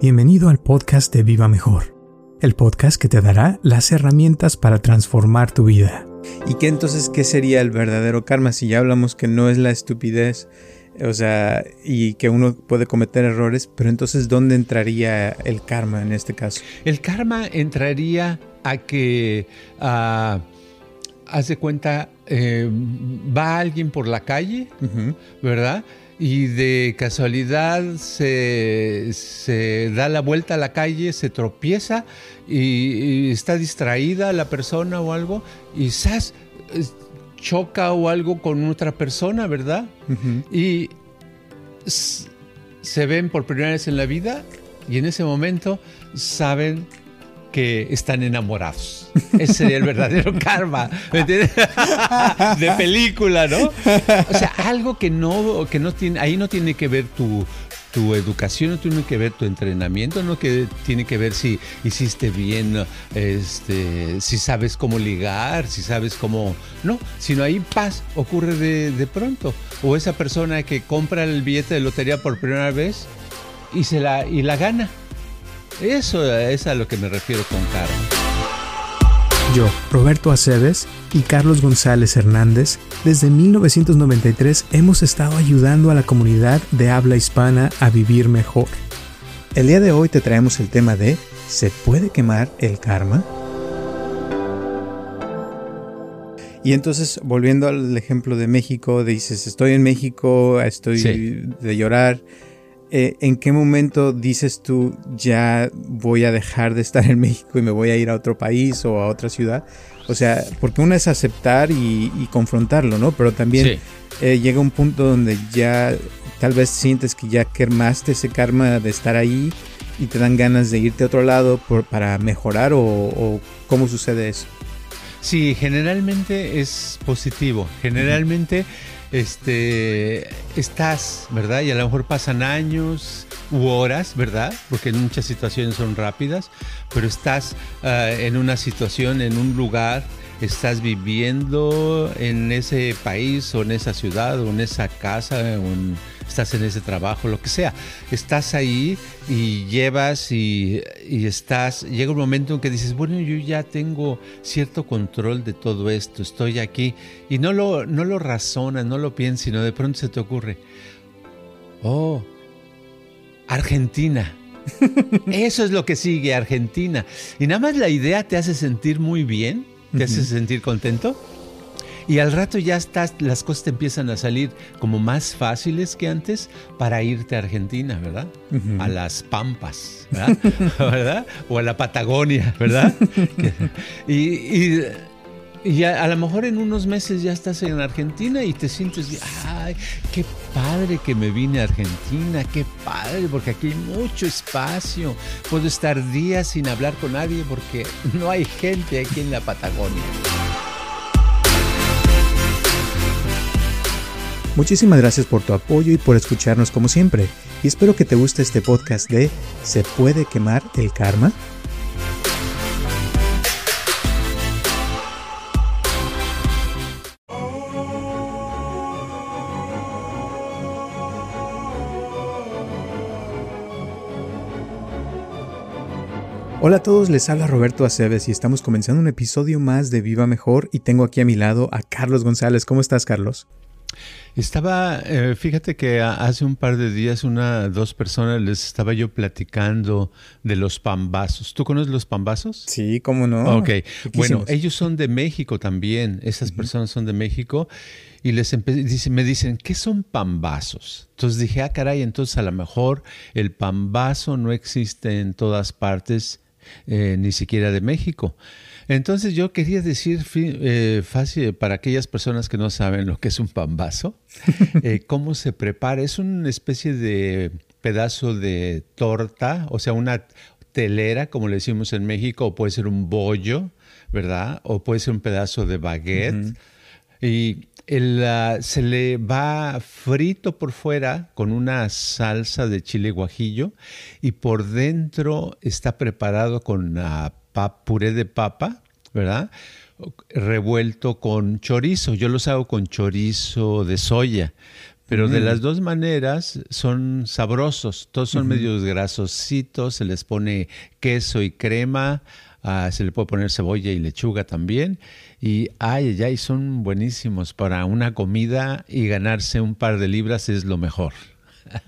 Bienvenido al podcast de Viva Mejor, el podcast que te dará las herramientas para transformar tu vida. ¿Y qué entonces qué sería el verdadero karma si ya hablamos que no es la estupidez, o sea, y que uno puede cometer errores, pero entonces ¿dónde entraría el karma en este caso? El karma entraría a que, uh, haz de cuenta, eh, va alguien por la calle, ¿verdad? Y de casualidad se, da la vuelta a la calle, se tropieza y, está distraída la persona o algo y ¡zas! choca o algo con otra persona, ¿verdad? Y se ven por primera vez en la vida y en ese momento saben que están enamorados. Ese sería el verdadero karma, ¿me entiendes? De película, ¿no? O sea, algo que no, que no tiene, ahí no tiene que ver tu, tu educación, no tiene que ver tu entrenamiento, no que tiene que ver si hiciste bien, este, si sabes cómo ligar, si sabes cómo, no, sino ahí paz ocurre de, de pronto. O esa persona que compra el billete de lotería por primera vez y se la y la gana eso es a lo que me refiero con karma. Yo, Roberto Aceves y Carlos González Hernández, desde 1993 hemos estado ayudando a la comunidad de habla hispana a vivir mejor. El día de hoy te traemos el tema de ¿se puede quemar el karma? Y entonces, volviendo al ejemplo de México, dices, estoy en México, estoy de llorar, eh, ¿en qué momento dices tú ya voy a dejar de estar en México y me voy a ir a otro país o a otra ciudad? O sea, porque una es aceptar y, confrontarlo, ¿no? Pero también eh, llega un punto donde ya tal vez sientes que ya quemaste ese karma de estar ahí y te dan ganas de irte a otro lado para mejorar o, cómo sucede eso. Sí, generalmente es positivo. Generalmente este, estás, ¿verdad? Y a lo mejor pasan años u horas, ¿verdad? Porque en muchas situaciones son rápidas, pero estás ah, en una situación, en un lugar, estás viviendo en ese país o en esa ciudad o en esa casa o estás en ese trabajo, lo que sea. Estás ahí y llevas y, estás, llega un momento en que dices, bueno, yo ya tengo cierto control de todo esto, estoy aquí y no lo, no lo razonas, no lo piensas, sino de pronto se te ocurre, oh, Argentina. Eso es lo que sigue, Argentina. Y nada más la idea te hace sentir muy bien, te hace sentir contento y al rato ya estás, las cosas te empiezan a salir como más fáciles que antes para irte a Argentina, ¿verdad? A las Pampas, ¿verdad? O a la Patagonia, ¿verdad? y, a, lo mejor en unos meses ya estás en Argentina y te sientes, ay, qué padre que me vine a Argentina, qué padre, porque aquí hay mucho espacio. Puedo estar días sin hablar con nadie porque no hay gente aquí en la Patagonia. Muchísimas gracias por tu apoyo y por escucharnos como siempre. Y espero que te guste este podcast de ¿Se puede quemar el karma? Hola a todos, les habla Roberto Aceves y estamos comenzando un episodio más de Viva Mejor y tengo aquí a mi lado a Carlos González. ¿Cómo estás, Carlos? Estaba, eh, fíjate que hace un par de días una, dos personas les estaba yo platicando de los pambazos. ¿Tú conoces los pambazos? Sí, cómo no. Ok, bueno, ellos son de México también, esas personas son de México y les me dicen, ¿qué son pambazos? Entonces dije, ah, caray, entonces a lo mejor el pambazo no existe en todas partes, eh, ni siquiera de México. Entonces yo quería decir eh, fácil para aquellas personas que no saben lo que es un pambazo, eh, cómo se prepara. Es una especie de pedazo de torta, o sea, una telera, como le decimos en México, o puede ser un bollo, ¿verdad? O puede ser un pedazo de baguette. Y se le va frito por fuera con una salsa de chile guajillo y por dentro está preparado con puré de papa, ¿verdad? Revuelto con chorizo. Yo los hago con chorizo de soya. Pero de las dos maneras son sabrosos, todos son medios grasositos, se les pone queso y crema, ah, se le puede poner cebolla y lechuga también. Y ay, ay, son buenísimos para una comida y ganarse un par de libras es lo mejor.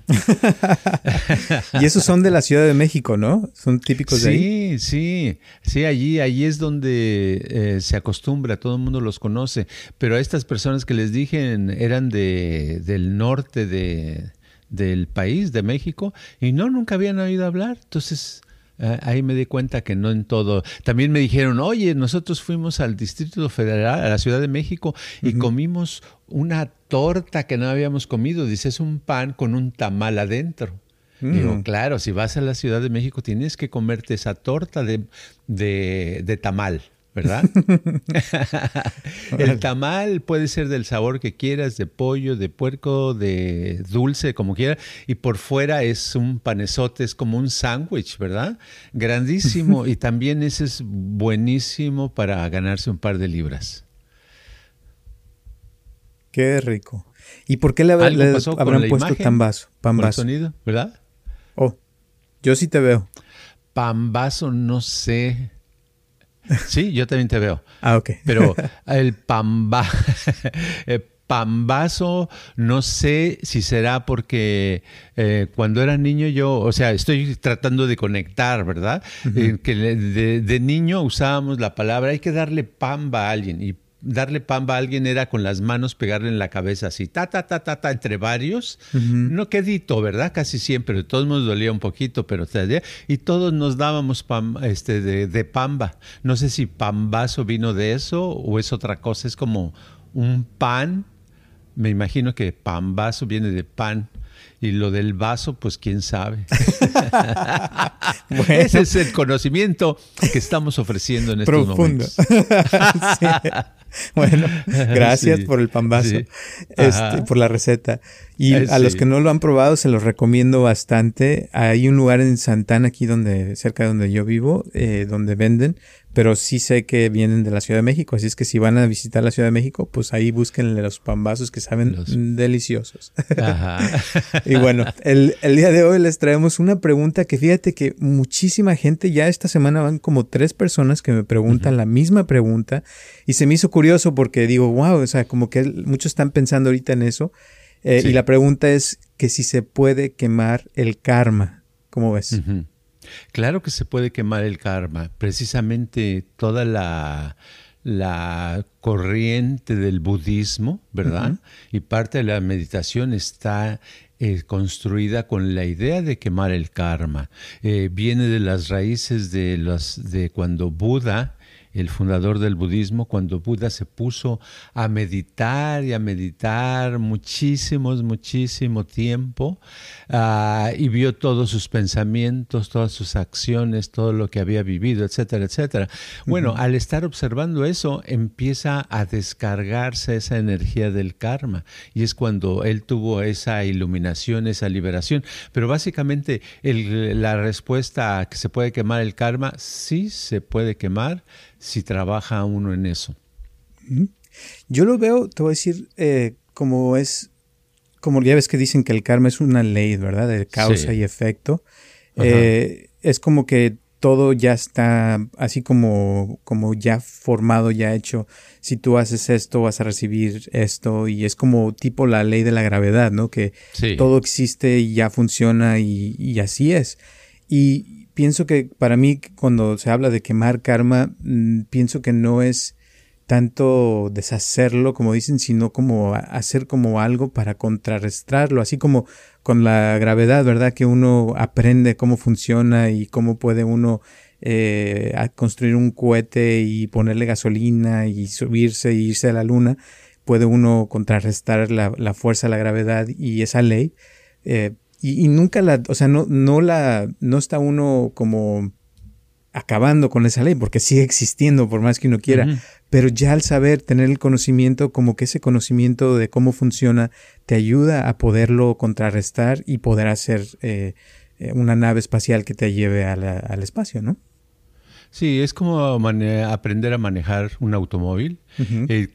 y esos son de la Ciudad de México, ¿no? Son típicos de ahí. Sí, sí, sí, allí, allí es donde eh, se acostumbra, todo el mundo los conoce. Pero a estas personas que les dije eran de, del norte de, del país, de México, y no, nunca habían oído hablar. Entonces, ahí me di cuenta que no en todo. También me dijeron, oye, nosotros fuimos al Distrito Federal, a la Ciudad de México, y comimos una torta que no habíamos comido. Dice, es un pan con un tamal adentro. Digo, mm. claro, si vas a la Ciudad de México tienes que comerte esa torta de, de, de tamal. ¿Verdad? el tamal puede ser del sabor que quieras, de pollo, de puerco, de dulce, como quieras, y por fuera es un panesote, es como un sándwich, ¿verdad? Grandísimo, y también ese es buenísimo para ganarse un par de libras. Qué rico. ¿Y por qué le, habrán puesto vaso? Pan sonido, ¿verdad? Oh, yo sí te veo. Pambazo, no sé. Sí, yo también te veo. Ah, ok. Pero el pamba, pambazo, no sé si será porque eh, cuando era niño yo, o sea, estoy tratando de conectar, ¿verdad? Eh, que de, de, niño usábamos la palabra, hay que darle pamba a alguien. Y darle pamba a alguien era con las manos pegarle en la cabeza así, ta, ta, ta, ta, ta, entre varios. No quedito, ¿verdad? Casi siempre. De todos modos dolía un poquito, pero y todos nos dábamos este, de, de, pamba. No sé si pambazo vino de eso o es otra cosa. Es como un pan. Me imagino que pambazo viene de pan. Y lo del vaso, pues quién sabe. Ese es el conocimiento que estamos ofreciendo en estos Profundo. momentos. bueno, gracias por el pambazo, este, por la receta. Y a los que no lo han probado, se los recomiendo bastante. Hay un lugar en Santana, aquí donde, cerca de donde yo vivo, eh, donde venden, pero sí sé que vienen de la Ciudad de México. Así es que si van a visitar la Ciudad de México, pues ahí busquen los pambazos que saben deliciosos. y bueno, el, el, día de hoy les traemos una pregunta que fíjate que muchísima gente, ya esta semana van como tres personas que me preguntan la misma pregunta y se me hizo curioso porque digo, wow, o sea, como que muchos están pensando ahorita en eso. Eh, y la pregunta es que si se puede quemar el karma. ¿Cómo ves? Claro que se puede quemar el karma. Precisamente toda la, la corriente del budismo, ¿verdad? Y parte de la meditación está eh, construida con la idea de quemar el karma. Eh, viene de las raíces de, los, de cuando Buda el fundador del budismo, cuando Buda se puso a meditar y a meditar muchísimos, muchísimo tiempo ah, y vio todos sus pensamientos, todas sus acciones, todo lo que había vivido, etcétera, etcétera. Bueno, al estar observando eso, empieza a descargarse esa energía del karma y es cuando él tuvo esa iluminación, esa liberación. Pero básicamente la respuesta a que se puede quemar el karma, sí se puede quemar si trabaja uno en eso. Yo lo veo, te voy a decir, eh, como es, como ya ves que dicen que el karma es una ley, ¿verdad? De causa y efecto. Eh, es como que todo ya está así como, como ya formado, ya hecho. Si tú haces esto, vas a recibir esto. Y es como tipo la ley de la gravedad, ¿no? Que todo existe y ya funciona y, y así es. Y pienso que para mí cuando se habla de quemar karma, mm, pienso que no es tanto deshacerlo, como dicen, sino como hacer como algo para contrarrestarlo, así como con la gravedad, ¿verdad? Que uno aprende cómo funciona y cómo puede uno eh, construir un cohete y ponerle gasolina y subirse e irse a la luna, puede uno contrarrestar la, fuerza de la gravedad y esa ley. Eh, y, nunca la, o sea, no, no la, no está uno como acabando con esa ley, porque sigue existiendo por más que uno quiera, pero ya al saber, tener el conocimiento, como que ese conocimiento de cómo funciona, te ayuda a poderlo contrarrestar y poder hacer eh, eh, una nave espacial que te lleve al espacio, ¿no? Sí, es como aprender a manejar un automóvil. te,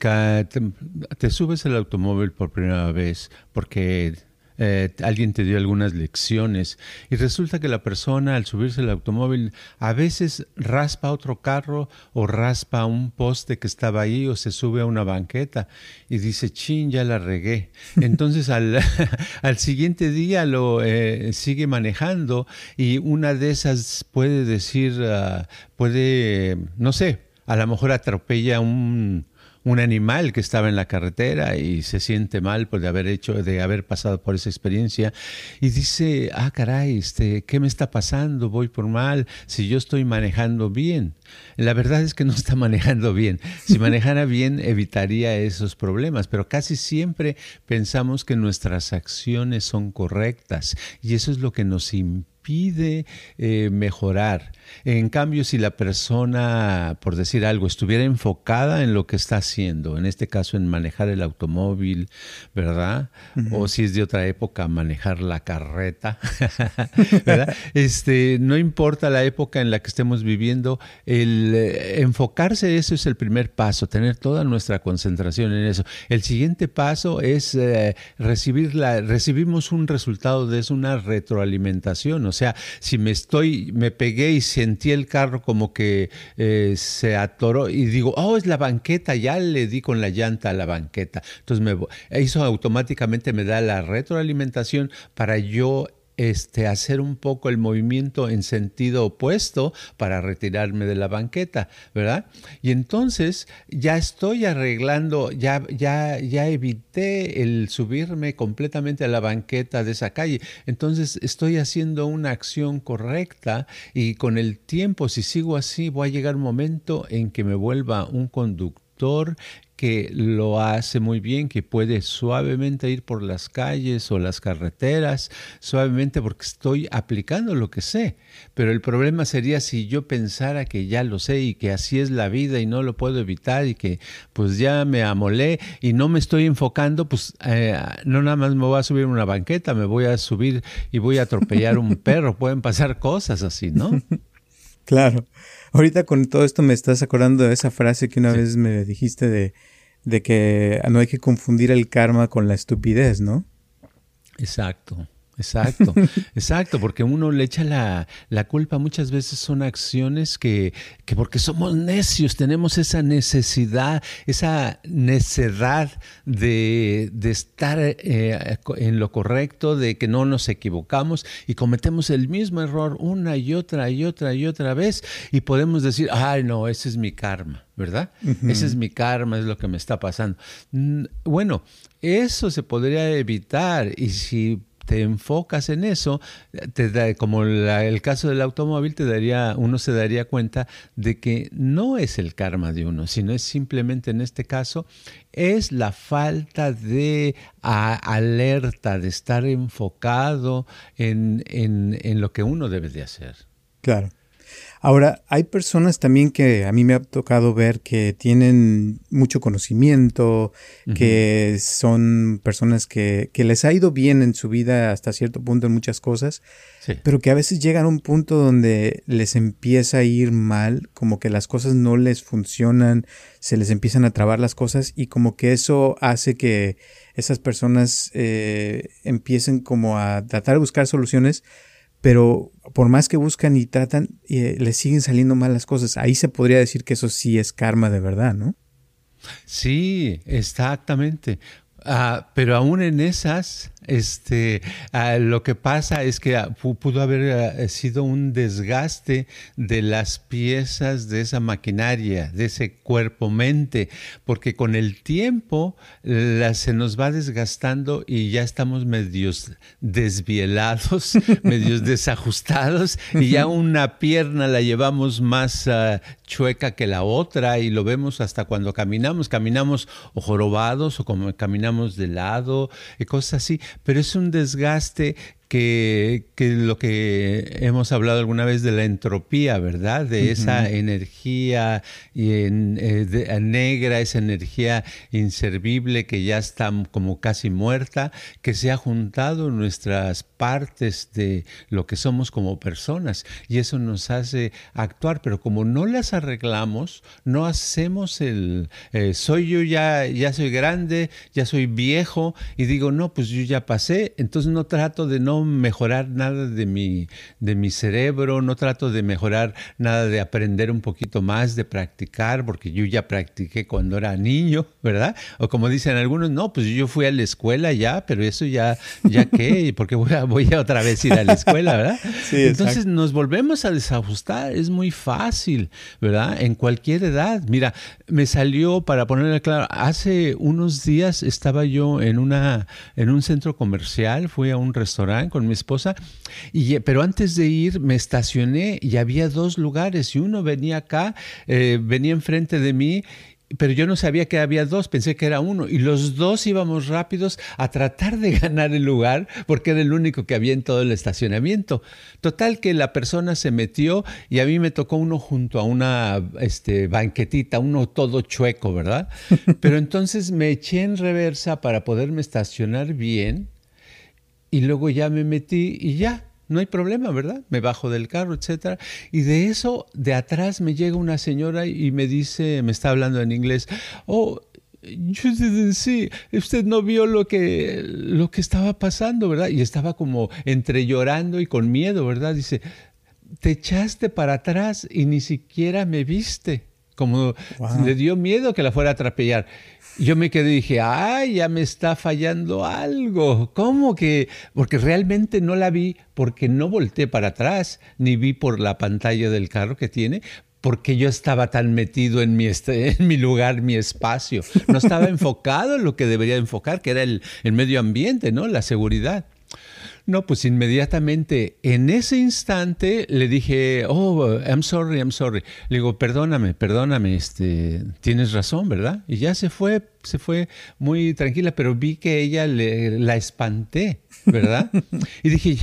te, subes el automóvil por primera vez porque eh, alguien te dio algunas lecciones y resulta que la persona al subirse al automóvil a veces raspa otro carro o raspa un poste que estaba ahí o se sube a una banqueta y dice, chin, ya la regué. Entonces al, al siguiente día lo eh, sigue manejando y una de esas puede decir, ah, puede, no sé, a lo mejor atropella un un animal que estaba en la carretera y se siente mal por de haber hecho, de haber pasado por esa experiencia y dice, ah, caray, este, ¿qué me está pasando? Voy por mal, si yo estoy manejando bien. La verdad es que no está manejando bien. Si manejara bien, evitaría esos problemas, pero casi siempre pensamos que nuestras acciones son correctas y eso es lo que nos impide eh, mejorar. En cambio, si la persona, por decir algo, estuviera enfocada en lo que está haciendo, en este caso en manejar el automóvil, ¿verdad? O si es de otra época, manejar la carreta, ¿verdad? Este, no importa la época en la que estemos viviendo, el eh, enfocarse, eso es el primer paso, tener toda nuestra concentración en eso. El siguiente paso es eh, recibir la, recibimos un resultado de eso, una retroalimentación. O sea, si me estoy, me pegué y sentí el carro como que eh, se atoró y digo, oh, es la banqueta, ya le di con la llanta a la banqueta. Entonces me, eso automáticamente me da la retroalimentación para yo este, hacer un poco el movimiento en sentido opuesto para retirarme de la banqueta, ¿verdad? Y entonces ya estoy arreglando, ya, ya, ya evité el subirme completamente a la banqueta de esa calle. Entonces estoy haciendo una acción correcta y con el tiempo, si sigo así, voy a llegar un momento en que me vuelva un conductor que lo hace muy bien, que puede suavemente ir por las calles o las carreteras, suavemente porque estoy aplicando lo que sé. Pero el problema sería si yo pensara que ya lo sé y que así es la vida y no lo puedo evitar y que pues ya me amolé y no me estoy enfocando, pues eh, no nada más me voy a subir una banqueta, me voy a subir y voy a atropellar un perro. Pueden pasar cosas así, ¿no? Claro. Ahorita con todo esto me estás acordando de esa frase que una vez me dijiste de, de que no hay que confundir el karma con la estupidez, ¿no? Exacto. Exacto, exacto, porque uno le echa la, culpa, muchas veces son acciones que, que, porque somos necios, tenemos esa necesidad, esa necedad de, estar eh, en lo correcto, de que no nos equivocamos y cometemos el mismo error una y otra y otra y otra vez y podemos decir, ay no, ese es mi karma, ¿verdad? Ese es mi karma, es lo que me está pasando. Bueno, eso se podría evitar y si te enfocas en eso, te da, como el caso del automóvil, te daría, uno se daría cuenta de que no es el karma de uno, sino es simplemente en este caso, es la falta de alerta, de estar enfocado en, en lo que uno debe de hacer. Claro. Ahora, hay personas también que a mí me ha tocado ver que tienen mucho conocimiento, que son personas que, que, les ha ido bien en su vida hasta cierto punto en muchas cosas, pero que a veces llegan a un punto donde les empieza a ir mal, como que las cosas no les funcionan, se les empiezan a trabar las cosas y como que eso hace que esas personas eh, empiecen como a tratar de buscar soluciones pero por más que buscan y tratan, eh, les siguen saliendo mal las cosas. Ahí se podría decir que eso sí es karma de verdad, ¿no? Sí, exactamente. Ah, pero aún en esas, Este, ah, lo que pasa es que ah, pudo haber ah, sido un desgaste de las piezas de esa maquinaria, de ese cuerpo-mente, porque con el tiempo se nos va desgastando y ya estamos medios desvielados, medios desajustados, y ya una pierna la llevamos más chueca que la otra y lo vemos hasta cuando caminamos, caminamos o jorobados o como caminamos de lado y cosas así, pero es un desgaste que, lo que hemos hablado alguna vez de la entropía, ¿verdad? De esa energía eh, negra, esa energía inservible que ya está como casi muerta, que se ha juntado en nuestras partes de lo que somos como personas. Y eso nos hace actuar, pero como no las arreglamos, no hacemos el eh, soy yo ya ya soy grande, ya soy viejo y digo, no, pues yo ya pasé, entonces no trato de no mejorar nada de mi, de mi cerebro, no trato de mejorar nada de aprender un poquito más, de practicar, porque yo ya practiqué cuando era niño, ¿verdad? O como dicen algunos, no, pues yo fui a la escuela ya, pero eso ya, ya qué, porque voy a, voy a otra vez ir a la escuela, ¿verdad? Entonces nos volvemos a desajustar, es muy fácil, ¿verdad? En cualquier edad. Mira, me salió, para ponerle claro, hace unos días estaba yo en, una, en un centro comercial, fui a un restaurante con mi esposa, y, pero antes de ir me estacioné y había dos lugares y uno venía acá, eh, venía enfrente de mí pero yo no sabía que había dos, pensé que era uno. Y los dos íbamos rápidos a tratar de ganar el lugar porque era el único que había en todo el estacionamiento. Total que la persona se metió y a mí me tocó uno junto a una este, banquetita, uno todo chueco, ¿verdad? Pero entonces me eché en reversa para poderme estacionar bien y luego ya me metí y ya, no hay problema, ¿verdad? Me bajo del carro, etcétera. Y de eso, de atrás me llega una señora y me dice, me está hablando en inglés, oh, yo sí, usted no vio lo que, lo que estaba pasando, ¿verdad? Y estaba como entre llorando y con miedo, ¿verdad? Dice, te echaste para atrás y ni siquiera me viste. Como le dio miedo que la fuera a atropellar. Yo me quedé y dije, ay, ya me está fallando algo. ¿Cómo que? Porque realmente no la vi porque no volteé para atrás, ni vi por la pantalla del carro que tiene, porque yo estaba tan metido en mi, en mi lugar, mi espacio. No estaba enfocado en lo que debería enfocar, que era el, el medio ambiente, ¿no? La seguridad. No, pues inmediatamente en ese instante le dije, oh, I'm sorry, I'm sorry. Le digo, perdóname, perdóname, este, tienes razón, ¿verdad? Y ya se fue, se fue muy tranquila, pero vi que ella le, la espanté, ¿verdad? y dije,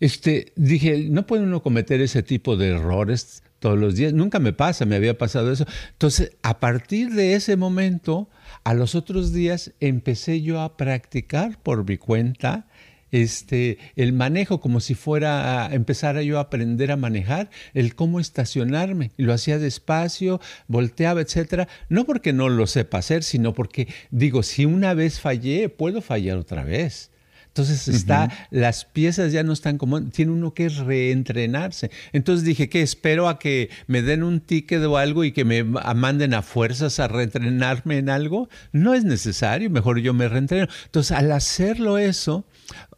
este, dije, no puede uno cometer ese tipo de errores todos los días. Nunca me pasa, me había pasado eso. Entonces, a partir de ese momento, a los otros días empecé yo a practicar por mi cuenta este, el manejo, como si fuera a yo a aprender a manejar, el cómo estacionarme. Lo hacía despacio, volteaba, etcétera. No porque no lo sepa hacer, sino porque digo, si una vez fallé, puedo fallar otra vez. Entonces está, las piezas ya no están como, tiene uno que reentrenarse. Entonces dije que espero a que me den un ticket o algo y que me manden a fuerzas a reentrenarme en algo. No es necesario, mejor yo me reentreno. Entonces al hacerlo eso,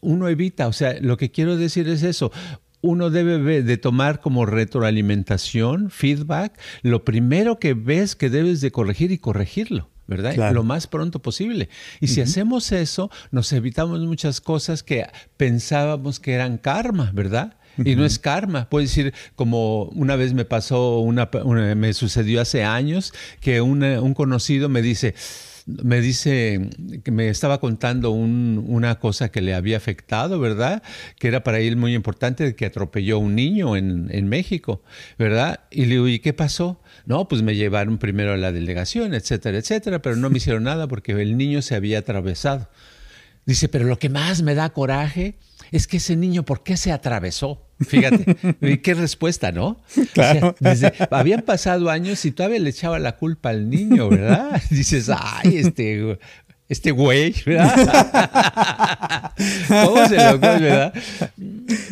uno evita, o sea, lo que quiero decir es eso, uno debe de tomar como retroalimentación, feedback, lo primero que ves que debes de corregir y corregirlo. ¿Verdad? Lo más pronto posible. Y si hacemos eso, nos evitamos muchas cosas que pensábamos que eran karma, ¿verdad? Y no es karma. Puede decir, como una vez me pasó, una, me sucedió hace años, que un conocido me dice, me dice que me estaba contando una cosa que le había afectado, ¿verdad? Que era para él muy importante, que atropelló un niño en, en México, ¿verdad? Y le digo, ¿y qué pasó? No, pues me llevaron primero a la delegación, etcétera, etcétera, pero no me hicieron nada porque el niño se había atravesado. Dice, pero lo que más me da coraje es que ese niño, ¿por qué se atravesó? Fíjate, qué respuesta, ¿no? Claro. habían pasado años y todavía le echaba la culpa al niño, ¿verdad? Dices, ay, este, este güey, ¿verdad? ¿Cómo se lo verdad?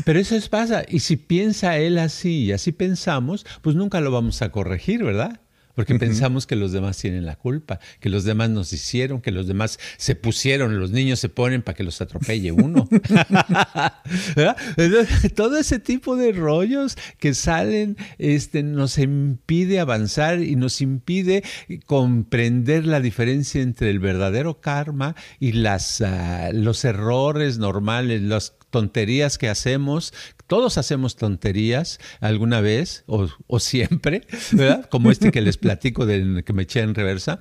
Pero eso es pasa. Y si piensa él así y así pensamos, pues nunca lo vamos a corregir, ¿verdad? Porque pensamos que los demás tienen la culpa, que los demás nos hicieron, que los demás se pusieron, los niños se ponen para que los atropelle uno. Todo ese tipo de rollos que salen este, nos impide avanzar y nos impide comprender la diferencia entre el verdadero karma y las, ah, los errores normales, las tonterías que hacemos todos hacemos tonterías alguna vez o, siempre, ¿verdad? Como este que les platico de que me eché en reversa.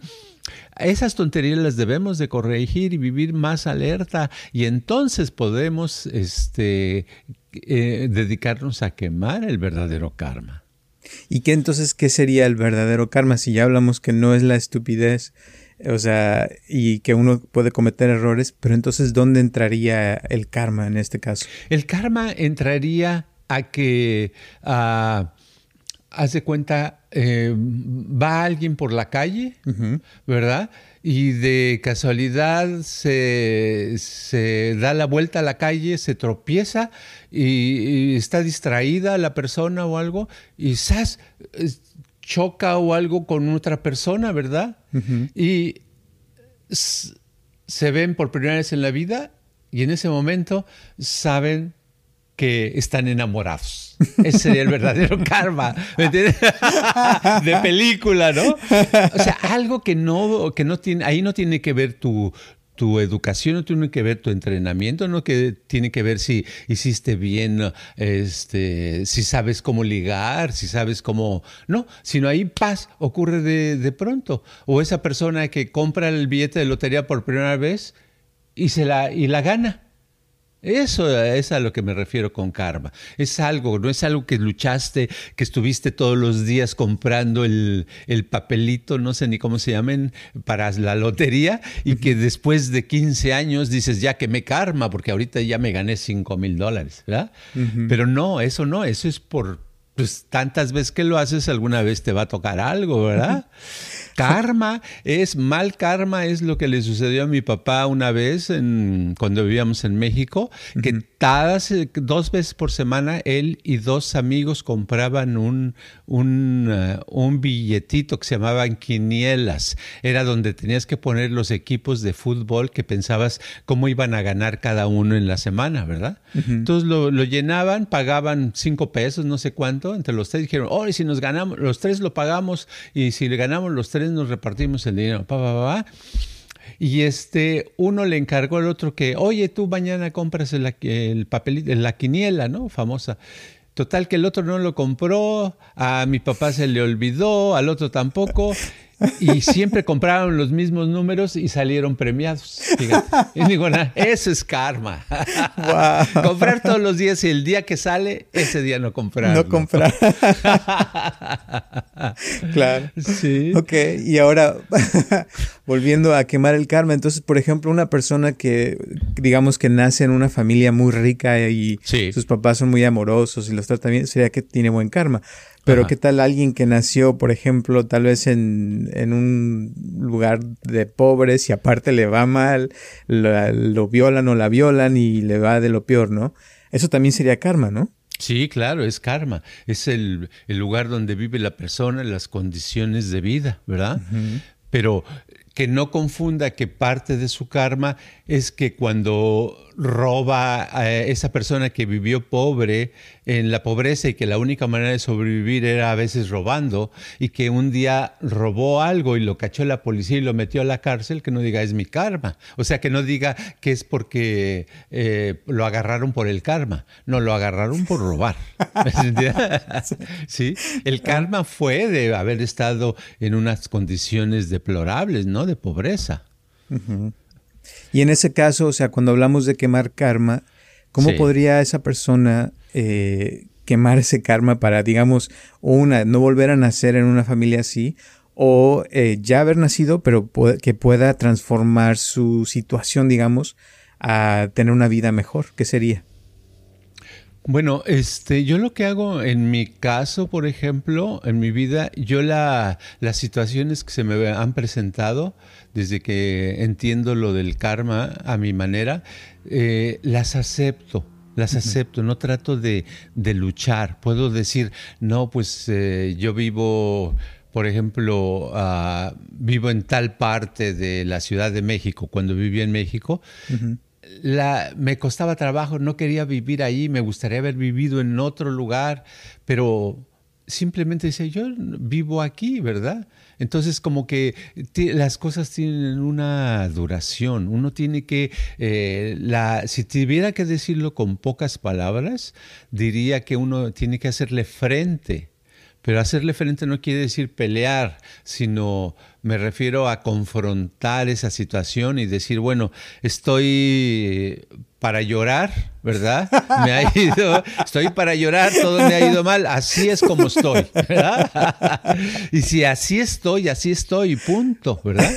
Esas tonterías las debemos de corregir y vivir más alerta y entonces podemos este, eh, dedicarnos a quemar el verdadero karma. ¿Y qué entonces qué sería el verdadero karma si ya hablamos que no es la estupidez? O sea, y que uno puede cometer errores, pero entonces, ¿dónde entraría el karma en este caso? El karma entraría a que, uh, haz de cuenta, eh, va alguien por la calle, ¿verdad? Y de casualidad se, da la vuelta a la calle, se tropieza y, está distraída la persona o algo, y ¡zas! Choca o algo con otra persona, ¿verdad? Y se ven por primera vez en la vida y en ese momento saben que están enamorados. Ese sería el verdadero karma, ¿me entiendes? De película, ¿no? O sea, algo que no, que no tiene, ahí no tiene que ver tu, tu educación no tiene que ver tu entrenamiento, no que tiene que ver si hiciste bien, este, si sabes cómo ligar, si sabes cómo, no, sino ahí paz ocurre de, de pronto. O esa persona que compra el billete de lotería por primera vez y se la y la gana. Eso es a lo que me refiero con karma. Es algo, no es algo que luchaste, que estuviste todos los días comprando el, papelito, no sé ni cómo se llamen, para la lotería y que después de 15 años dices, ya que me karma, porque ahorita ya me gané 5 mil dólares, ¿verdad? Pero no, eso no, eso es por, pues tantas veces que lo haces, alguna vez te va a tocar algo, ¿verdad? Karma es mal karma, es lo que le sucedió a mi papá una vez en, cuando vivíamos en México, que eh, dos veces por semana él y dos amigos compraban un, un, uh, un billetito que se llamaban quinielas. Era donde tenías que poner los equipos de fútbol que pensabas cómo iban a ganar cada uno en la semana, ¿verdad? Entonces lo, lo, llenaban, pagaban cinco pesos, no sé cuánto, entre los tres dijeron, oh, si nos ganamos, los tres lo pagamos y si le ganamos los tres nos repartimos el dinero. Pa, pa, pa, y este, uno le encargó al otro que, oye, tú mañana compras el, el papelito, la quiniela, ¿no? Famosa. Total que el otro no lo compró, a mi papá se le olvidó, al otro tampoco, y siempre compraron los mismos números y salieron premiados. Y digo, eso es karma. Comprar todos los días y el día que sale, ese día no comprar. No comprar. claro. Sí. Ok, y ahora volviendo a quemar el karma, entonces, por ejemplo, una persona que digamos que nace en una familia muy rica y sus papás son muy amorosos y los tratan bien, sería que tiene buen karma. Pero ¿qué tal alguien que nació, por ejemplo, tal vez en, un lugar de pobres y aparte le va mal, lo violan o la violan y le va de lo peor, ¿no? Eso también sería karma, ¿no? Sí, claro, es karma. Es el, lugar donde vive la persona, las condiciones de vida, ¿verdad? Pero que no confunda que parte de su karma es que cuando roba a esa persona que vivió pobre en la pobreza y que la única manera de sobrevivir era a veces robando y que un día robó algo y lo cachó la policía y lo metió a la cárcel, que no diga es mi karma. O sea, que no diga que es porque eh, lo agarraron por el karma. No, lo agarraron por robar. ¿Sí? El karma fue de haber estado en unas condiciones deplorables, ¿no? De pobreza. Y en ese caso, o sea, cuando hablamos de quemar karma, ¿cómo podría esa persona eh, quemar ese karma para, digamos, una, no volver a nacer en una familia así? O eh, ya haber nacido, pero que pueda transformar su situación, digamos, a tener una vida mejor. ¿Qué sería? Bueno, este, yo lo que hago en mi caso, por ejemplo, en mi vida, yo la, las situaciones que se me han presentado desde que entiendo lo del karma a mi manera, eh, las acepto. Las acepto, no trato de, luchar. Puedo decir, no, pues eh, yo vivo por ejemplo, ah, vivo en tal parte de la Ciudad de México, cuando vivía en México, la, me costaba trabajo, no quería vivir ahí, me gustaría haber vivido en otro lugar, pero simplemente decía, yo vivo aquí, ¿verdad? Entonces, como que las cosas tienen una duración. Uno tiene que, eh, la, si tuviera que decirlo con pocas palabras, diría que uno tiene que hacerle frente. Pero hacerle frente no quiere decir pelear, sino me refiero a confrontar esa situación y decir, bueno, estoy para llorar, ¿verdad? Me ha ido, estoy para llorar, todo me ha ido mal, así es como estoy, ¿verdad? Y si así estoy, así estoy, punto, ¿verdad?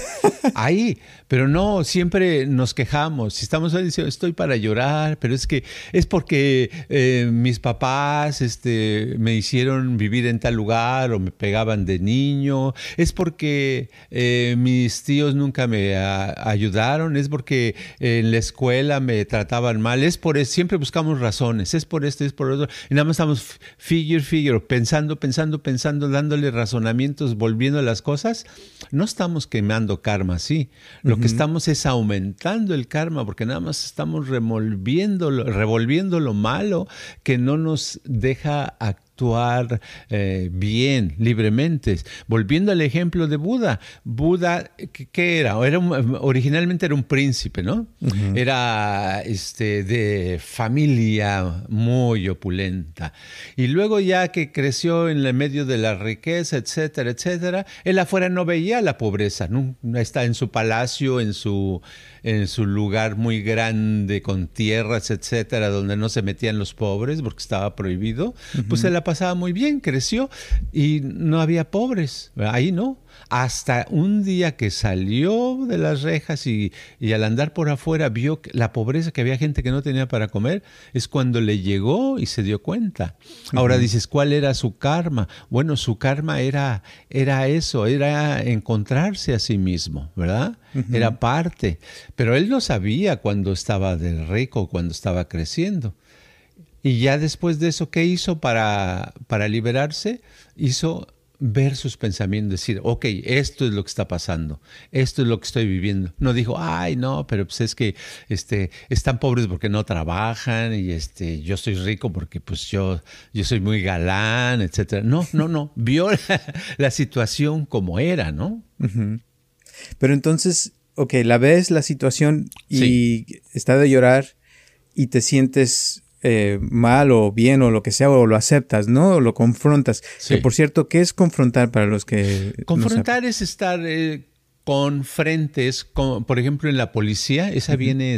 Ahí, pero no, siempre nos quejamos, si estamos diciendo, estoy para llorar, pero es que es porque eh, mis papás este, me hicieron vivir en tal lugar o me pegaban de niño, es porque eh, mis tíos nunca me ayudaron, es porque en la escuela me trataban mal, es por eso, siempre buscamos razones, es por esto, es por otro, y nada más estamos figure, figure, pensando, pensando, pensando, dándole razonamientos, volviendo a las cosas, no estamos quemando karma, sí, lo que estamos es aumentando el karma, porque nada más estamos revolviendo, revolviendo lo malo que no nos deja actuar actuar eh, bien, libremente. Volviendo al ejemplo de Buda, Buda, ¿qué, era? era originalmente era un príncipe, ¿no? Era este, de familia muy opulenta. Y luego ya que creció en el medio de la riqueza, etcétera, etcétera, él afuera no veía la pobreza, ¿no? está en su palacio, en su en su lugar muy grande con tierras, etcétera, donde no se metían los pobres porque estaba prohibido, pues la pasaba muy bien, creció y no había pobres, ahí no hasta un día que salió de las rejas y, al andar por afuera vio la pobreza, que había gente que no tenía para comer, es cuando le llegó y se dio cuenta. Ahora dices, ¿cuál era su karma? Bueno, su karma era, era eso, era encontrarse a sí mismo, ¿verdad? Era parte. Pero él no sabía cuando estaba del rico, cuando estaba creciendo. Y ya después de eso, ¿qué hizo para, para liberarse? Hizo ver sus pensamientos, decir, ok, esto es lo que está pasando, esto es lo que estoy viviendo. No dijo, ay, no, pero pues es que este, están pobres porque no trabajan y este, yo soy rico porque pues yo, yo soy muy galán, etcétera. No, no, no, vio la, situación como era, ¿no? Pero entonces, ok, la ves la situación y está de llorar y te sientes eh, mal o bien o lo que sea, o lo aceptas, ¿no? O lo confrontas. Que por cierto, ¿qué es confrontar para los que... Confrontar es estar... Eh, con frentes, por ejemplo en la policía, esa viene,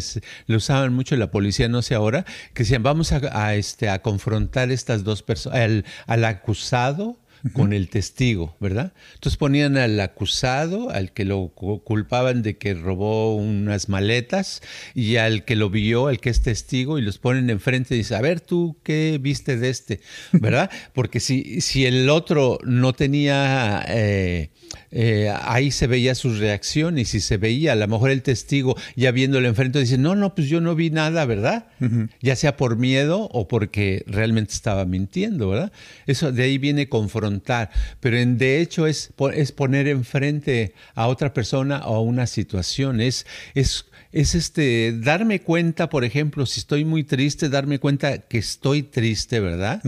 lo usaban mucho en la policía, no sé ahora, que decían, vamos a, este, a confrontar estas dos personas, al acusado con el testigo, ¿verdad? Entonces ponían al acusado, al que lo culpaban de que robó unas maletas, y al que lo vio, al que es testigo, y los ponen enfrente y dicen, a ver tú, ¿qué viste de este? ¿Verdad? Porque si, si el otro no tenía... Eh, eh, ahí se veía su reacción y si se veía, a lo mejor el testigo ya viéndolo enfrente dice, no, no, pues yo no vi nada, ¿verdad? Ya sea por miedo o porque realmente estaba mintiendo, ¿verdad? Eso de ahí viene confrontar, pero en, de hecho es, es poner enfrente a otra persona o a una situación, es, es es este darme cuenta, por ejemplo, si estoy muy triste, darme cuenta que estoy triste, ¿verdad?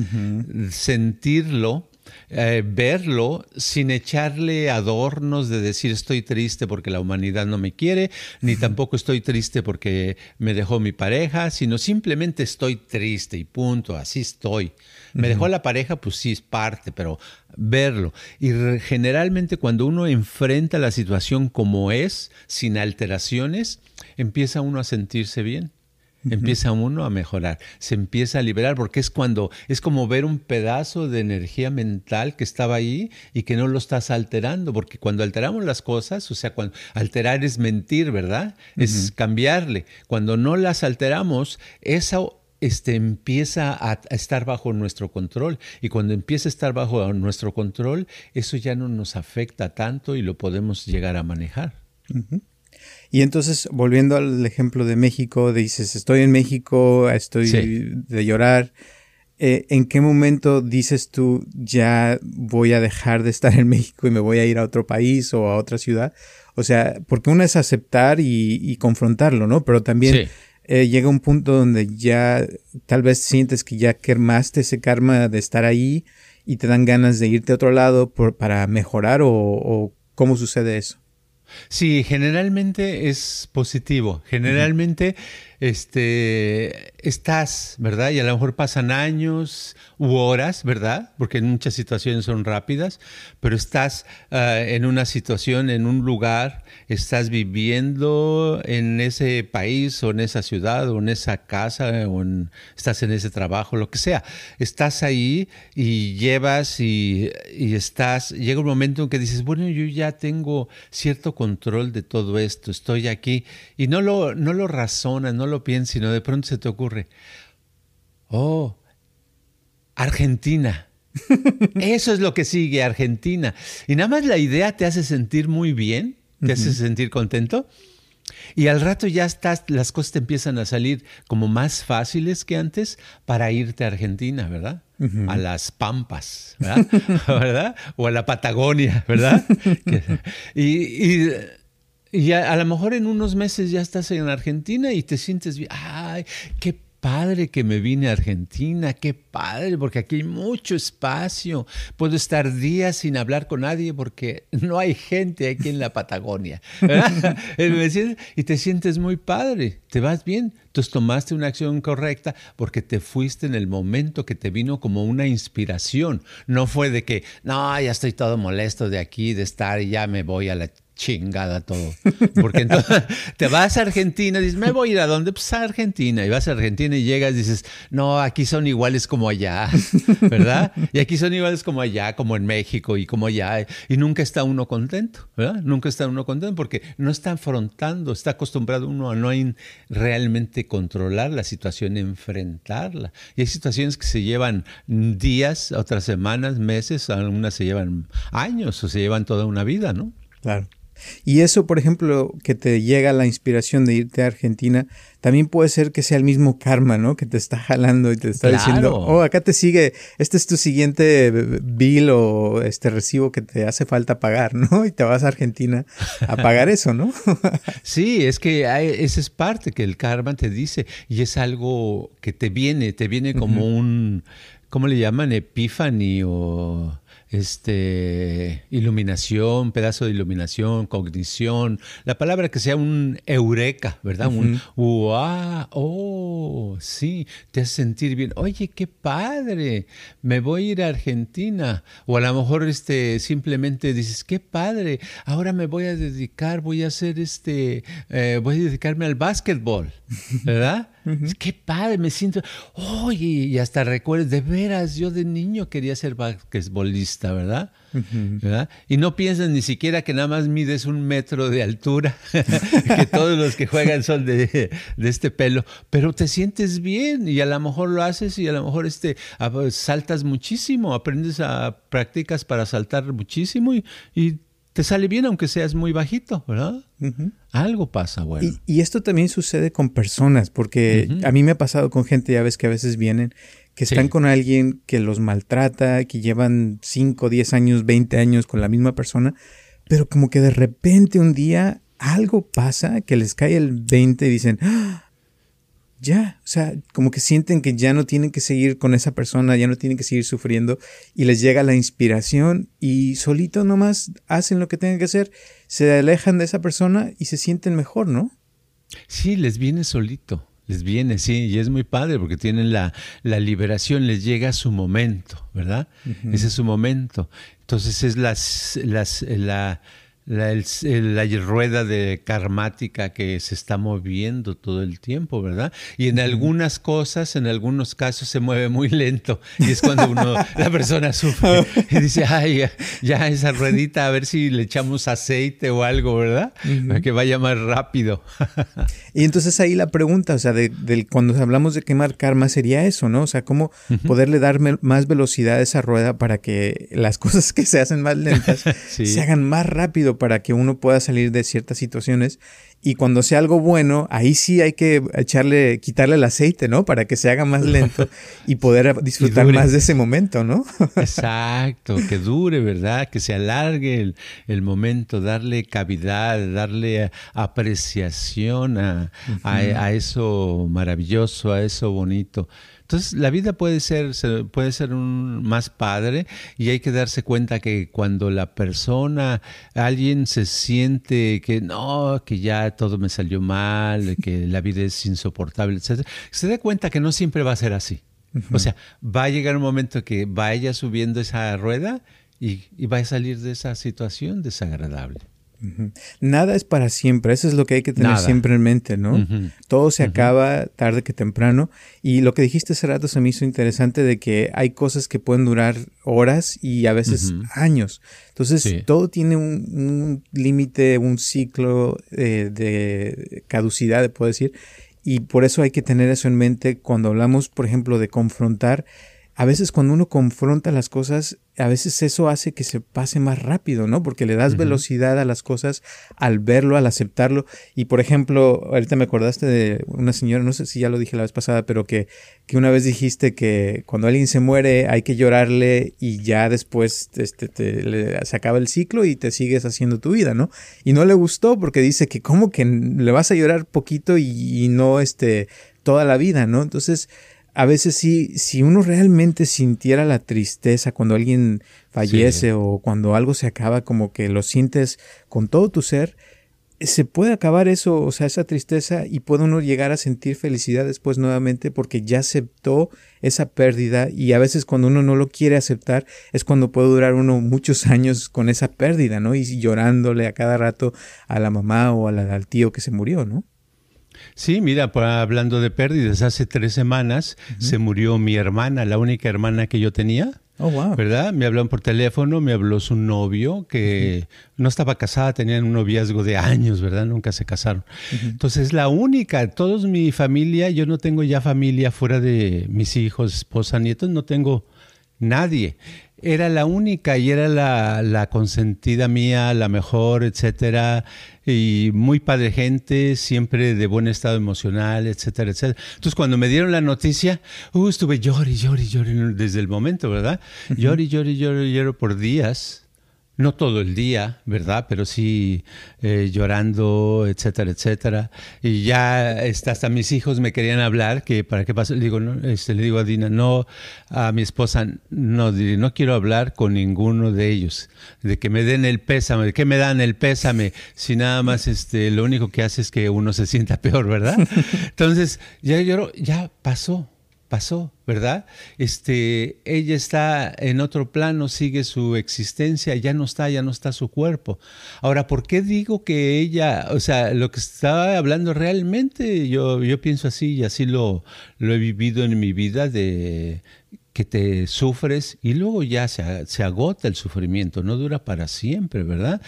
Sentirlo eh, verlo sin echarle adornos de decir estoy triste porque la humanidad no me quiere, ni tampoco estoy triste porque me dejó mi pareja, sino simplemente estoy triste y punto, así estoy. Me dejó la pareja, pues sí es parte, pero verlo. Y generalmente cuando uno enfrenta la situación como es, sin alteraciones, empieza uno a sentirse bien empieza uno a mejorar, se empieza a liberar, porque es cuando, es como ver un pedazo de energía mental que estaba ahí y que no lo estás alterando, porque cuando alteramos las cosas, o sea, cuando alterar es mentir, ¿verdad? Es cambiarle. Cuando no las alteramos, eso este, empieza a, estar bajo nuestro control. Y cuando empieza a estar bajo nuestro control, eso ya no nos afecta tanto y lo podemos llegar a manejar. Y entonces, volviendo al ejemplo de México, dices, estoy en México, estoy de llorar. eh, ¿en qué momento dices tú ya voy a dejar de estar en México y me voy a ir a otro país o a otra ciudad? O sea, porque una es aceptar y, confrontarlo, ¿no? Pero también eh, llega un punto donde ya tal vez sientes que ya quemaste ese karma de estar ahí y te dan ganas de irte a otro lado por, para mejorar o, o cómo sucede eso. Sí, generalmente es positivo. Generalmente este, estás, ¿verdad? Y a lo mejor pasan años u horas, ¿verdad? Porque muchas situaciones son rápidas, pero estás ah, en una situación, en un lugar, estás viviendo en ese país o en esa ciudad o en esa casa o estás en ese trabajo, lo que sea. Estás ahí y llevas y, y estás, llega un momento en que dices, bueno, yo ya tengo cierto control de todo esto, estoy aquí y no lo, no lo razonas, no lo lo piensas, sino de pronto se te ocurre, oh, Argentina. Eso es lo que sigue, Argentina. Y nada más la idea te hace sentir muy bien, te hace sentir contento. Y al rato ya estás, las cosas te empiezan a salir como más fáciles que antes para irte a Argentina, ¿verdad? A las Pampas, ¿verdad? O a la Patagonia, ¿verdad? y y a, lo mejor en unos meses ya estás en Argentina y te sientes bien. ¡Ay, qué padre que me vine a Argentina! ¡Qué padre! Porque aquí hay mucho espacio. Puedo estar días sin hablar con nadie porque no hay gente aquí en la Patagonia. y te sientes muy padre. Te vas bien. Entonces tomaste una acción correcta porque te fuiste en el momento que te vino como una inspiración. No fue de que, no, ya estoy todo molesto de aquí, de estar y ya me voy a la chingada todo. Porque entonces te vas a Argentina, dices, me voy a ir a dónde? Pues a Argentina. Y vas a Argentina y llegas y dices, no, aquí son iguales como allá, ¿verdad? Y aquí son iguales como allá, como en México y como allá. Y nunca está uno contento, ¿verdad? Nunca está uno contento porque no está afrontando, está acostumbrado uno a no realmente controlar la situación, enfrentarla. Y hay situaciones que se llevan días, otras semanas, meses, algunas se llevan años o se llevan toda una vida, ¿no? Claro. Y eso, por ejemplo, que te llega la inspiración de irte a Argentina, también puede ser que sea el mismo karma, ¿no? Que te está jalando y te está diciendo, oh, acá te sigue, este es tu siguiente bill o este recibo que te hace falta pagar, ¿no? Y te vas a Argentina a pagar eso, ¿no? sí, es que esa es parte que el karma te dice y es algo que te viene, te viene como un, ¿cómo le llaman? Epífani o este, iluminación, pedazo de iluminación, cognición, la palabra que sea un eureka, ¿verdad? Un wow, oh, sí, te hace sentir bien. Oye, qué padre, me voy a ir a Argentina. O a lo mejor este, simplemente dices, qué padre, ahora me voy a dedicar, voy a hacer este, eh, voy a dedicarme al básquetbol, ¿verdad? Qué padre, me siento, oye, y hasta recuerdo, de veras, yo de niño quería ser basquetbolista, ¿verdad? ¿verdad? Y no piensas ni siquiera que nada más mides un metro de altura, que todos los que juegan son de, de, este pelo, pero te sientes bien y a lo mejor lo haces y a lo mejor este, saltas muchísimo, aprendes a, practicas para saltar muchísimo y, y te sale bien aunque seas muy bajito, ¿verdad? Algo pasa, bueno. Y, esto también sucede con personas, porque a mí me ha pasado con gente, ya ves que a veces vienen, que están con alguien que los maltrata, que llevan 5, 10 años, 20 años con la misma persona, pero como que de repente un día algo pasa, que les cae el 20 y dicen, ¡Ah! Ya, o sea, como que sienten que ya no tienen que seguir con esa persona, ya no tienen que seguir sufriendo y les llega la inspiración y solito nomás hacen lo que tienen que hacer, se alejan de esa persona y se sienten mejor, ¿no? Sí, les viene solito, les viene, sí, y es muy padre porque tienen la, la liberación, les llega su momento, ¿verdad? Ese es su momento. Entonces es las, las, la la, la, rueda de karmática que se está moviendo todo el tiempo, ¿verdad? Y en algunas cosas, en algunos casos se mueve muy lento y es cuando uno, la persona sufre y dice, ay, ya, esa ruedita, a ver si le echamos aceite o algo, ¿verdad? Para que vaya más rápido. y entonces ahí la pregunta, o sea, de, cuando hablamos de quemar karma sería eso, ¿no? O sea, cómo poderle dar más velocidad a esa rueda para que las cosas que se hacen más lentas se hagan más rápido para que uno pueda salir de ciertas situaciones Y cuando sea algo bueno, ahí sí hay que echarle, quitarle el aceite, ¿no? Para que se haga más lento y poder disfrutar más de ese momento, ¿no? Exacto, que dure, ¿verdad? Que se alargue el, momento, darle cavidad, darle apreciación a, a eso maravilloso, a eso bonito. Entonces, la vida puede ser, puede ser un, más padre y hay que darse cuenta que cuando la persona, alguien se siente que no, que ya todo me salió mal, que la vida es insoportable, etc., se da cuenta que no siempre va a ser así. O sea, va a llegar un momento que vaya subiendo esa rueda y, y va a salir de esa situación desagradable. Nada es para siempre, eso es lo que hay que tener siempre en mente, ¿no? Todo se acaba tarde que temprano. Y lo que dijiste hace rato se me hizo interesante de que hay cosas que pueden durar horas y a veces años. Entonces, todo tiene un, límite, un ciclo eh, de caducidad, puedo decir. Y por eso hay que tener eso en mente cuando hablamos, por ejemplo, de confrontar a veces cuando uno confronta las cosas, a veces eso hace que se pase más rápido, ¿no? Porque le das velocidad a las cosas al verlo, al aceptarlo. Y por ejemplo, ahorita me acordaste de una señora, no sé si ya lo dije la vez pasada, pero que, que una vez dijiste que cuando alguien se muere hay que llorarle y ya después este, te, se acaba el ciclo y te sigues haciendo tu vida, ¿no? Y no le gustó porque dice que como que le vas a llorar poquito y, y no este, toda la vida, ¿no? Entonces, a veces sí, si uno realmente sintiera la tristeza cuando alguien fallece o cuando algo se acaba, como que lo sientes con todo tu ser, se puede acabar eso, o sea, esa tristeza y puede uno llegar a sentir felicidad después nuevamente porque ya aceptó esa pérdida y a veces cuando uno no lo quiere aceptar es cuando puede durar uno muchos años con esa pérdida, ¿no? Y llorándole a cada rato a la mamá o al tío que se murió, ¿no? Sí, mira, hablando de pérdidas, hace tres semanas se murió mi hermana, la única hermana que yo tenía. Oh, wow. ¿Verdad? Me hablaron por teléfono, me habló su novio que no estaba casada, tenían un noviazgo de años, ¿verdad? Nunca se casaron. Entonces, la única, todos mi familia, yo no tengo ya familia fuera de mis hijos, esposa, nietos, no tengo nadie era la única y era la, consentida mía, la mejor, etcétera, y muy padre gente, siempre de buen estado emocional, etcétera, etcétera. Entonces, cuando me dieron la noticia, uh, estuve llori, llori, llori desde el momento, ¿verdad? Llori, llori, llori, llori por días no todo el día, ¿verdad? Pero sí eh, llorando, etcétera, etcétera. Y ya está, hasta mis hijos me querían hablar, que para qué pasa. Le digo, no, este, le digo a Dina, no, a mi esposa, no, no quiero hablar con ninguno de ellos, de que me den el pésame, de que me dan el pésame, si nada más este, lo único que hace es que uno se sienta peor, ¿verdad? Entonces, ya lloró, ya pasó, pasó, ¿verdad? Este, ella está en otro plano, sigue su existencia, ya no está, ya no está su cuerpo. Ahora, ¿por qué digo que ella, o sea, lo que estaba hablando realmente, yo, yo pienso así y así lo, lo he vivido en mi vida de que te sufres y luego ya se, se, agota el sufrimiento, no dura para siempre, ¿verdad?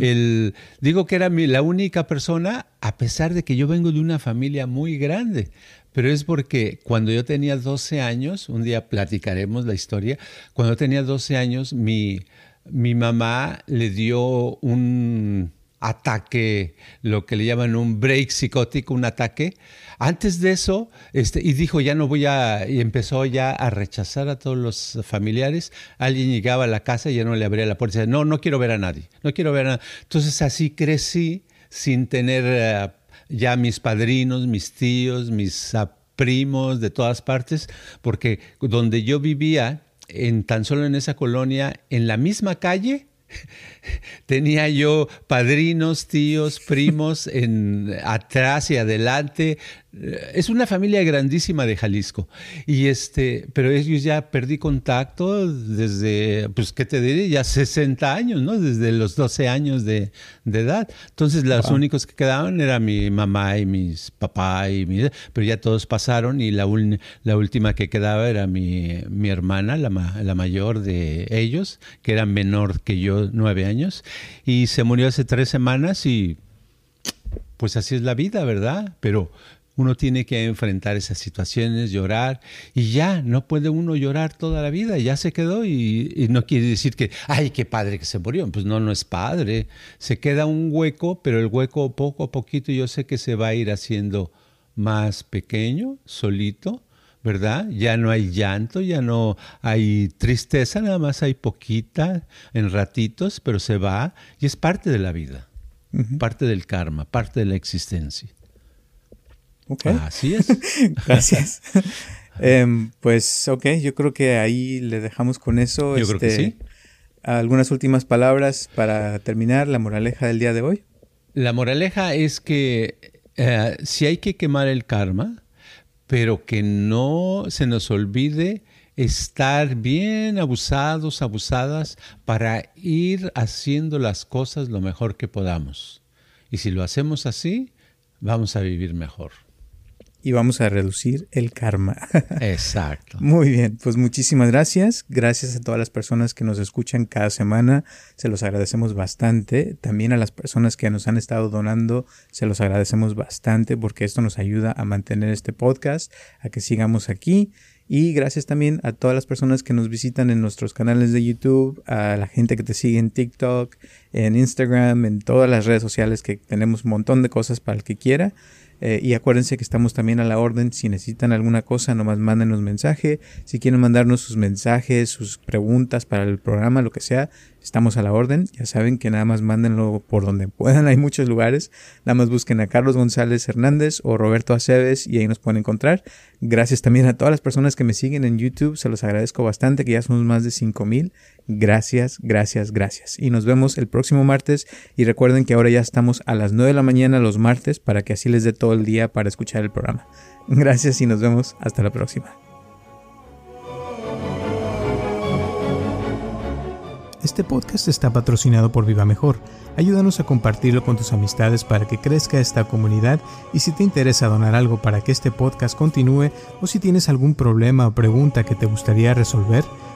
el, digo que era mi, la única persona, a pesar de que yo vengo de una familia muy grande, pero es porque cuando yo tenía 12 años, un día platicaremos la historia, cuando tenía 12 años mi, mi mamá le dio un ataque, lo que le llaman un break psicótico, un ataque. Antes de eso, este, y dijo, ya no voy a, y empezó ya a rechazar a todos los familiares. Alguien llegaba a la casa y ya no le abría la puerta. Y decía, no, no quiero ver a nadie, no quiero ver a nadie. Entonces así crecí sin tener eh, ya mis padrinos, mis tíos, mis primos de todas partes, porque donde yo vivía, en tan solo en esa colonia, en la misma calle, tenía yo padrinos, tíos, primos en atrás y adelante, es una familia grandísima de Jalisco. Y este, pero ellos ya perdí contacto desde, pues, ¿qué te diré? Ya 60 años, ¿no? Desde los 12 años de, edad. Entonces, los únicos que quedaban eran mi mamá y mis papá y mi, pero ya todos pasaron y la, la última que quedaba era mi, mi hermana, la, la mayor de ellos, que era menor que yo, nueve años, y se murió hace tres semanas y pues así es la vida, ¿verdad? Pero Uno tiene que enfrentar esas situaciones, llorar, y ya, no puede uno llorar toda la vida, ya se quedó y, no quiere decir que, ay, qué padre que se murió. Pues no, no es padre. Se queda un hueco, pero el hueco poco a poquito yo sé que se va a ir haciendo más pequeño, solito, ¿verdad? Ya no hay llanto, ya no hay tristeza, nada más hay poquita en ratitos, pero se va y es parte de la vida, parte del karma, parte de la existencia. Así es. Gracias. Em, pues ok, yo creo que ahí le dejamos con eso. Yo creo que este, sí. Algunas últimas palabras para terminar, la moraleja del día de hoy. La moraleja es que eh, si hay que quemar el karma, pero que no se nos olvide estar bien abusados, abusadas, para ir haciendo las cosas lo mejor que podamos. Y si lo hacemos así, vamos a vivir mejor y vamos a reducir el karma. Exacto. Muy bien, pues muchísimas gracias. Gracias a todas las personas que nos escuchan cada semana. Se los agradecemos bastante. También a las personas que nos han estado donando, se los agradecemos bastante porque esto nos ayuda a mantener este podcast, a que sigamos aquí. Y gracias también a todas las personas que nos visitan en nuestros canales de YouTube, a la gente que te sigue en TikTok, en Instagram, en todas las redes sociales que tenemos un montón de cosas para el que quiera. Eh, y acuérdense que estamos también a la orden. Si necesitan alguna cosa, nomás mándenos mensaje. Si quieren mandarnos sus mensajes, sus preguntas para el programa, lo que sea, estamos a la orden. Ya saben que nada más mándenlo por donde puedan. Hay muchos lugares. Nada más busquen a Carlos González Hernández o Roberto Aceves y ahí nos pueden encontrar. Gracias también a todas las personas que me siguen en YouTube. Se los agradezco bastante, que ya somos más de 5000. Gracias, gracias, gracias. Y nos vemos el próximo martes. Y recuerden que ahora ya estamos a las 9 de la mañana los martes para que así les dé todo el día para escuchar el programa. Gracias y nos vemos hasta la próxima. Este podcast está patrocinado por Viva Mejor. Ayúdanos a compartirlo con tus amistades para que crezca esta comunidad y si te interesa donar algo para que este podcast continúe o si tienes algún problema o pregunta que te gustaría resolver,